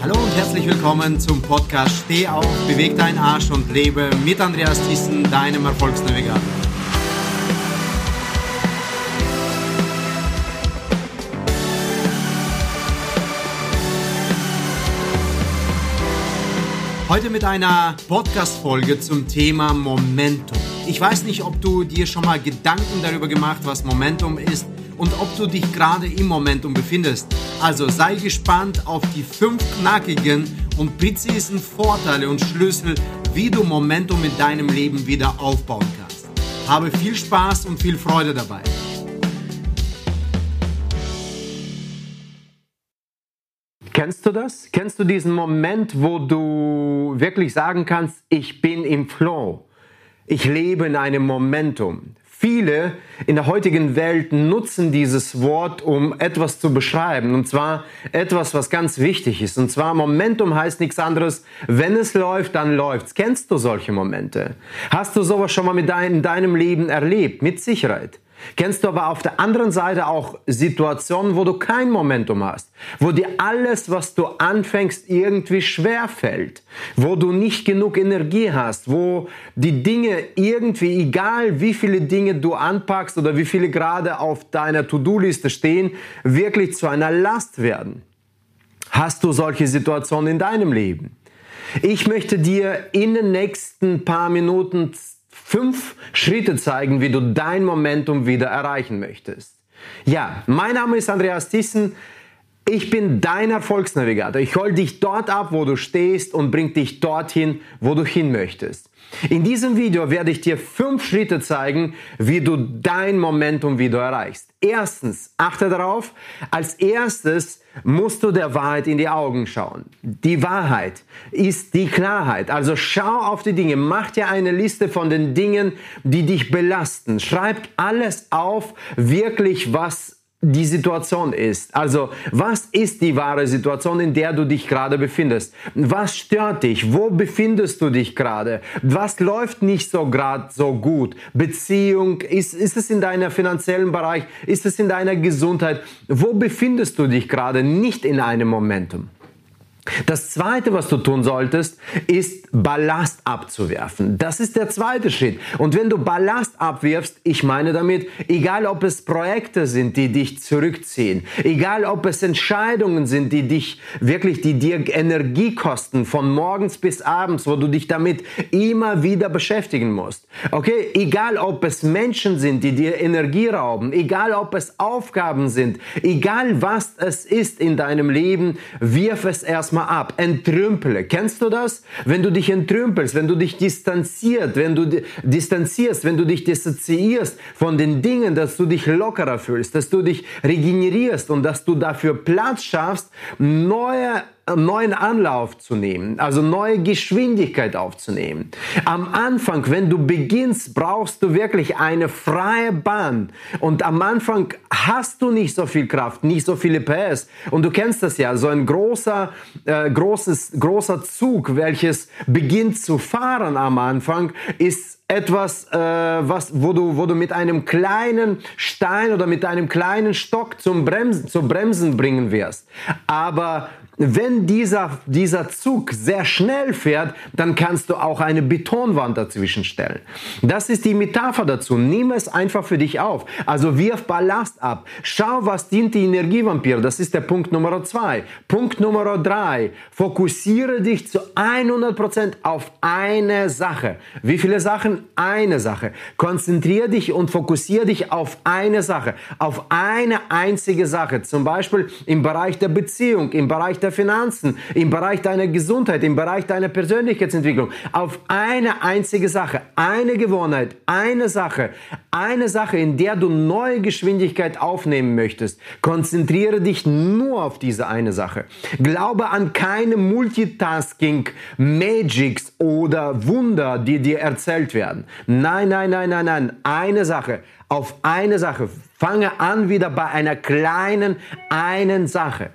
Hallo und herzlich willkommen zum Podcast Steh auf, beweg deinen Arsch und lebe mit Andreas Thyssen, deinem Erfolgsnavigator. Heute mit einer Podcast-Folge zum Thema Momentum. Ich weiß nicht, ob du dir schon mal Gedanken darüber gemacht, was Momentum ist und ob du dich gerade im Momentum befindest. Also sei gespannt auf die fünf knackigen und präzisen Vorteile und Schlüssel, wie du Momentum in deinem Leben wieder aufbauen kannst. Habe viel Spaß und viel Freude dabei. Kennst du das? Kennst du diesen Moment, wo du wirklich sagen kannst, ich bin im Flow? Ich lebe in einem Momentum. Viele in der heutigen Welt nutzen dieses Wort, um etwas zu beschreiben. Und zwar etwas, was ganz wichtig ist. Und zwar Momentum heißt nichts anderes. Wenn es läuft, dann läuft's. Kennst du solche Momente? Hast du sowas schon mal mit dein, in deinem Leben erlebt? Mit Sicherheit. Kennst du aber auf der anderen Seite auch Situationen, wo du kein Momentum hast, wo dir alles, was du anfängst, irgendwie schwer fällt, wo du nicht genug Energie hast, wo die Dinge irgendwie, egal wie viele Dinge du anpackst oder wie viele gerade auf deiner To-Do-Liste stehen, wirklich zu einer Last werden. Hast du solche Situationen in deinem Leben? Ich möchte dir in den nächsten paar Minuten fünf Schritte zeigen, wie du dein Momentum wieder erreichen möchtest. Ja, mein Name ist Andreas Thyssen. Ich bin dein Erfolgsnavigator. Ich hol dich dort ab, wo du stehst und bring dich dorthin, wo du hin möchtest. In diesem Video werde ich dir fünf Schritte zeigen, wie du dein Momentum wieder erreichst. Erstens, achte darauf, als erstes musst du der Wahrheit in die Augen schauen. Die Wahrheit ist die Klarheit. Also schau auf die Dinge, mach dir eine Liste von den Dingen, die dich belasten. Schreib alles auf, wirklich was die Situation ist. Also, was ist die wahre Situation, in der du dich gerade befindest? Was stört dich? Wo befindest du dich gerade? Was läuft nicht so gerade so gut? Beziehung? Ist, ist es in deiner finanziellen Bereich? Ist es in deiner Gesundheit? Wo befindest du dich gerade nicht in einem Momentum? Das zweite, was du tun solltest, ist Ballast abzuwerfen. Das ist der zweite Schritt. Und wenn du Ballast abwirfst, ich meine damit, egal ob es Projekte sind, die dich zurückziehen, egal ob es Entscheidungen sind, die dich wirklich, die dir Energie kosten, von morgens bis abends, wo du dich damit immer wieder beschäftigen musst. Okay? Egal ob es Menschen sind, die dir Energie rauben, egal ob es Aufgaben sind, egal was es ist in deinem Leben, wirf es erstmal mal ab, entrümpele. Kennst du das? Wenn du dich entrümpelst, wenn du dich distanziert, wenn du distanzierst, wenn du dich dissoziierst von den Dingen, dass du dich lockerer fühlst, dass du dich regenerierst und dass du dafür Platz schaffst, neue neuen Anlauf zu nehmen, also neue Geschwindigkeit aufzunehmen. Am Anfang, wenn du beginnst, brauchst du wirklich eine freie Bahn. Und am Anfang hast du nicht so viel Kraft, nicht so viele PS. Und du kennst das ja, so ein großer, äh, großes, großer Zug, welches beginnt zu fahren am Anfang, ist etwas, äh, was, wo, du, wo du mit einem kleinen Stein oder mit einem kleinen Stock zum Bremsen, zum Bremsen bringen wirst. Aber wenn dieser, dieser Zug sehr schnell fährt, dann kannst du auch eine Betonwand dazwischen stellen. Das ist die Metapher dazu. Nimm es einfach für dich auf. Also wirf Ballast ab. Schau, was dient die Energievampire. Das ist der Punkt Nummer zwei. Punkt Nummer drei. Fokussiere dich zu 100% auf eine Sache. Wie viele Sachen? Eine Sache. Konzentriere dich und fokussiere dich auf eine Sache. Auf eine einzige Sache. Zum Beispiel im Bereich der Beziehung, im Bereich der der Finanzen, im Bereich deiner Gesundheit, im Bereich deiner Persönlichkeitsentwicklung auf eine einzige Sache, eine Gewohnheit, eine Sache, eine Sache, in der du neue Geschwindigkeit aufnehmen möchtest. Konzentriere dich nur auf diese eine Sache. Glaube an keine Multitasking Magics oder Wunder, die dir erzählt werden. Nein, nein, nein, nein, nein. Eine Sache. Auf eine Sache. Fange an wieder bei einer kleinen einen Sache.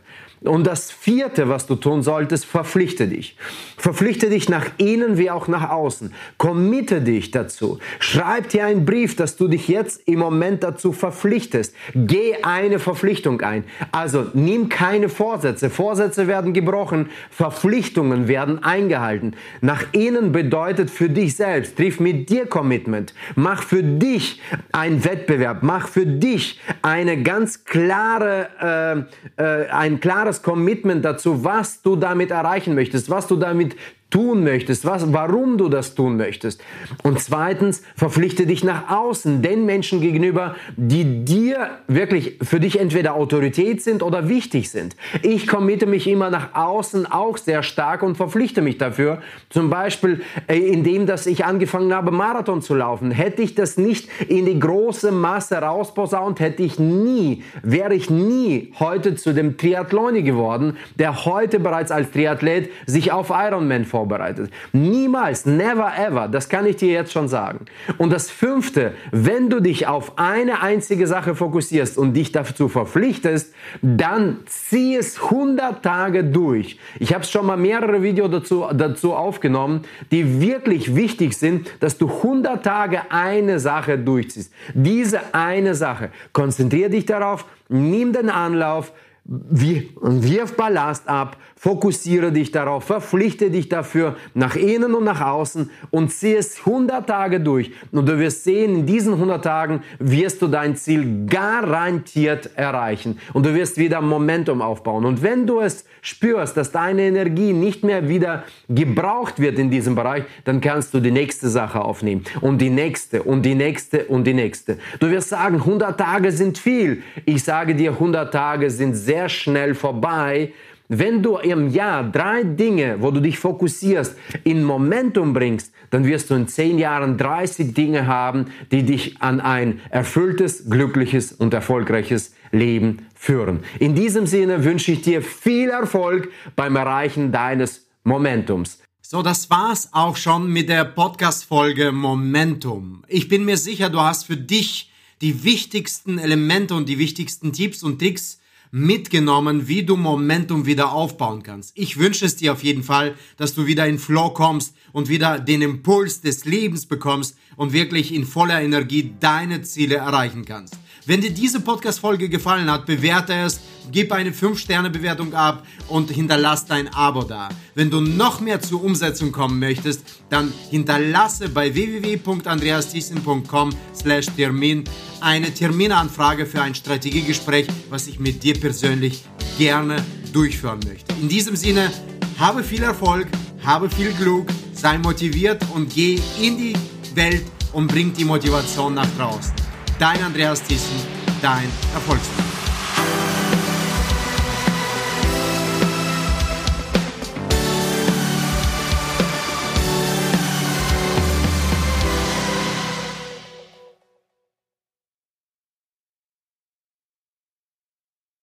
Und das vierte, was du tun solltest, verpflichte dich. Verpflichte dich nach innen wie auch nach außen. Committe dich dazu. Schreib dir einen Brief, dass du dich jetzt im Moment dazu verpflichtest. Geh eine Verpflichtung ein. Also nimm keine Vorsätze. Vorsätze werden gebrochen. Verpflichtungen werden eingehalten. Nach innen bedeutet für dich selbst, triff mit dir Commitment. Mach für dich einen Wettbewerb. Mach für dich eine ganz klare, äh, äh, ein klares Commitment dazu, was du damit erreichen möchtest, was du damit tun möchtest, was, warum du das tun möchtest. Und zweitens, verpflichte dich nach außen, den Menschen gegenüber, die dir wirklich für dich entweder Autorität sind oder wichtig sind. Ich committe mich immer nach außen auch sehr stark und verpflichte mich dafür. Zum Beispiel, äh, indem, dass ich angefangen habe, Marathon zu laufen. Hätte ich das nicht in die große Masse rausposaunt, hätte ich nie, wäre ich nie heute zu dem Triathloni geworden, der heute bereits als Triathlet sich auf Ironman vorbereitet vorbereitet. Niemals, never ever, das kann ich dir jetzt schon sagen. Und das fünfte, wenn du dich auf eine einzige Sache fokussierst und dich dazu verpflichtest, dann zieh es 100 Tage durch. Ich habe schon mal mehrere Videos dazu, dazu aufgenommen, die wirklich wichtig sind, dass du 100 Tage eine Sache durchziehst. Diese eine Sache. Konzentriere dich darauf, nimm den Anlauf, wirf Ballast ab, fokussiere dich darauf, verpflichte dich dafür nach innen und nach außen und zieh es 100 Tage durch. Und du wirst sehen, in diesen 100 Tagen wirst du dein Ziel garantiert erreichen. Und du wirst wieder Momentum aufbauen. Und wenn du es spürst, dass deine Energie nicht mehr wieder gebraucht wird in diesem Bereich, dann kannst du die nächste Sache aufnehmen. Und die nächste und die nächste und die nächste. Du wirst sagen, 100 Tage sind viel. Ich sage dir, 100 Tage sind sehr schnell vorbei wenn du im Jahr drei Dinge, wo du dich fokussierst, in Momentum bringst, dann wirst du in zehn Jahren 30 Dinge haben, die dich an ein erfülltes, glückliches und erfolgreiches Leben führen. In diesem Sinne wünsche ich dir viel Erfolg beim Erreichen deines Momentums. So, das war's auch schon mit der Podcast-Folge Momentum. Ich bin mir sicher, du hast für dich die wichtigsten Elemente und die wichtigsten Tipps und Tricks mitgenommen, wie du Momentum wieder aufbauen kannst. Ich wünsche es dir auf jeden Fall, dass du wieder in Flow kommst und wieder den Impuls des Lebens bekommst und wirklich in voller Energie deine Ziele erreichen kannst. Wenn dir diese Podcast-Folge gefallen hat, bewerte es, gib eine 5-Sterne-Bewertung ab und hinterlass dein Abo da. Wenn du noch mehr zur Umsetzung kommen möchtest, dann hinterlasse bei www.andreasthiessen.com slash Termin eine Terminanfrage für ein Strategiegespräch, was ich mit dir persönlich gerne durchführen möchte. In diesem Sinne, habe viel Erfolg, habe viel Glück, sei motiviert und geh in die Welt und bring die Motivation nach draußen. Dein Andreas Thyssen, dein Erfolgsmann.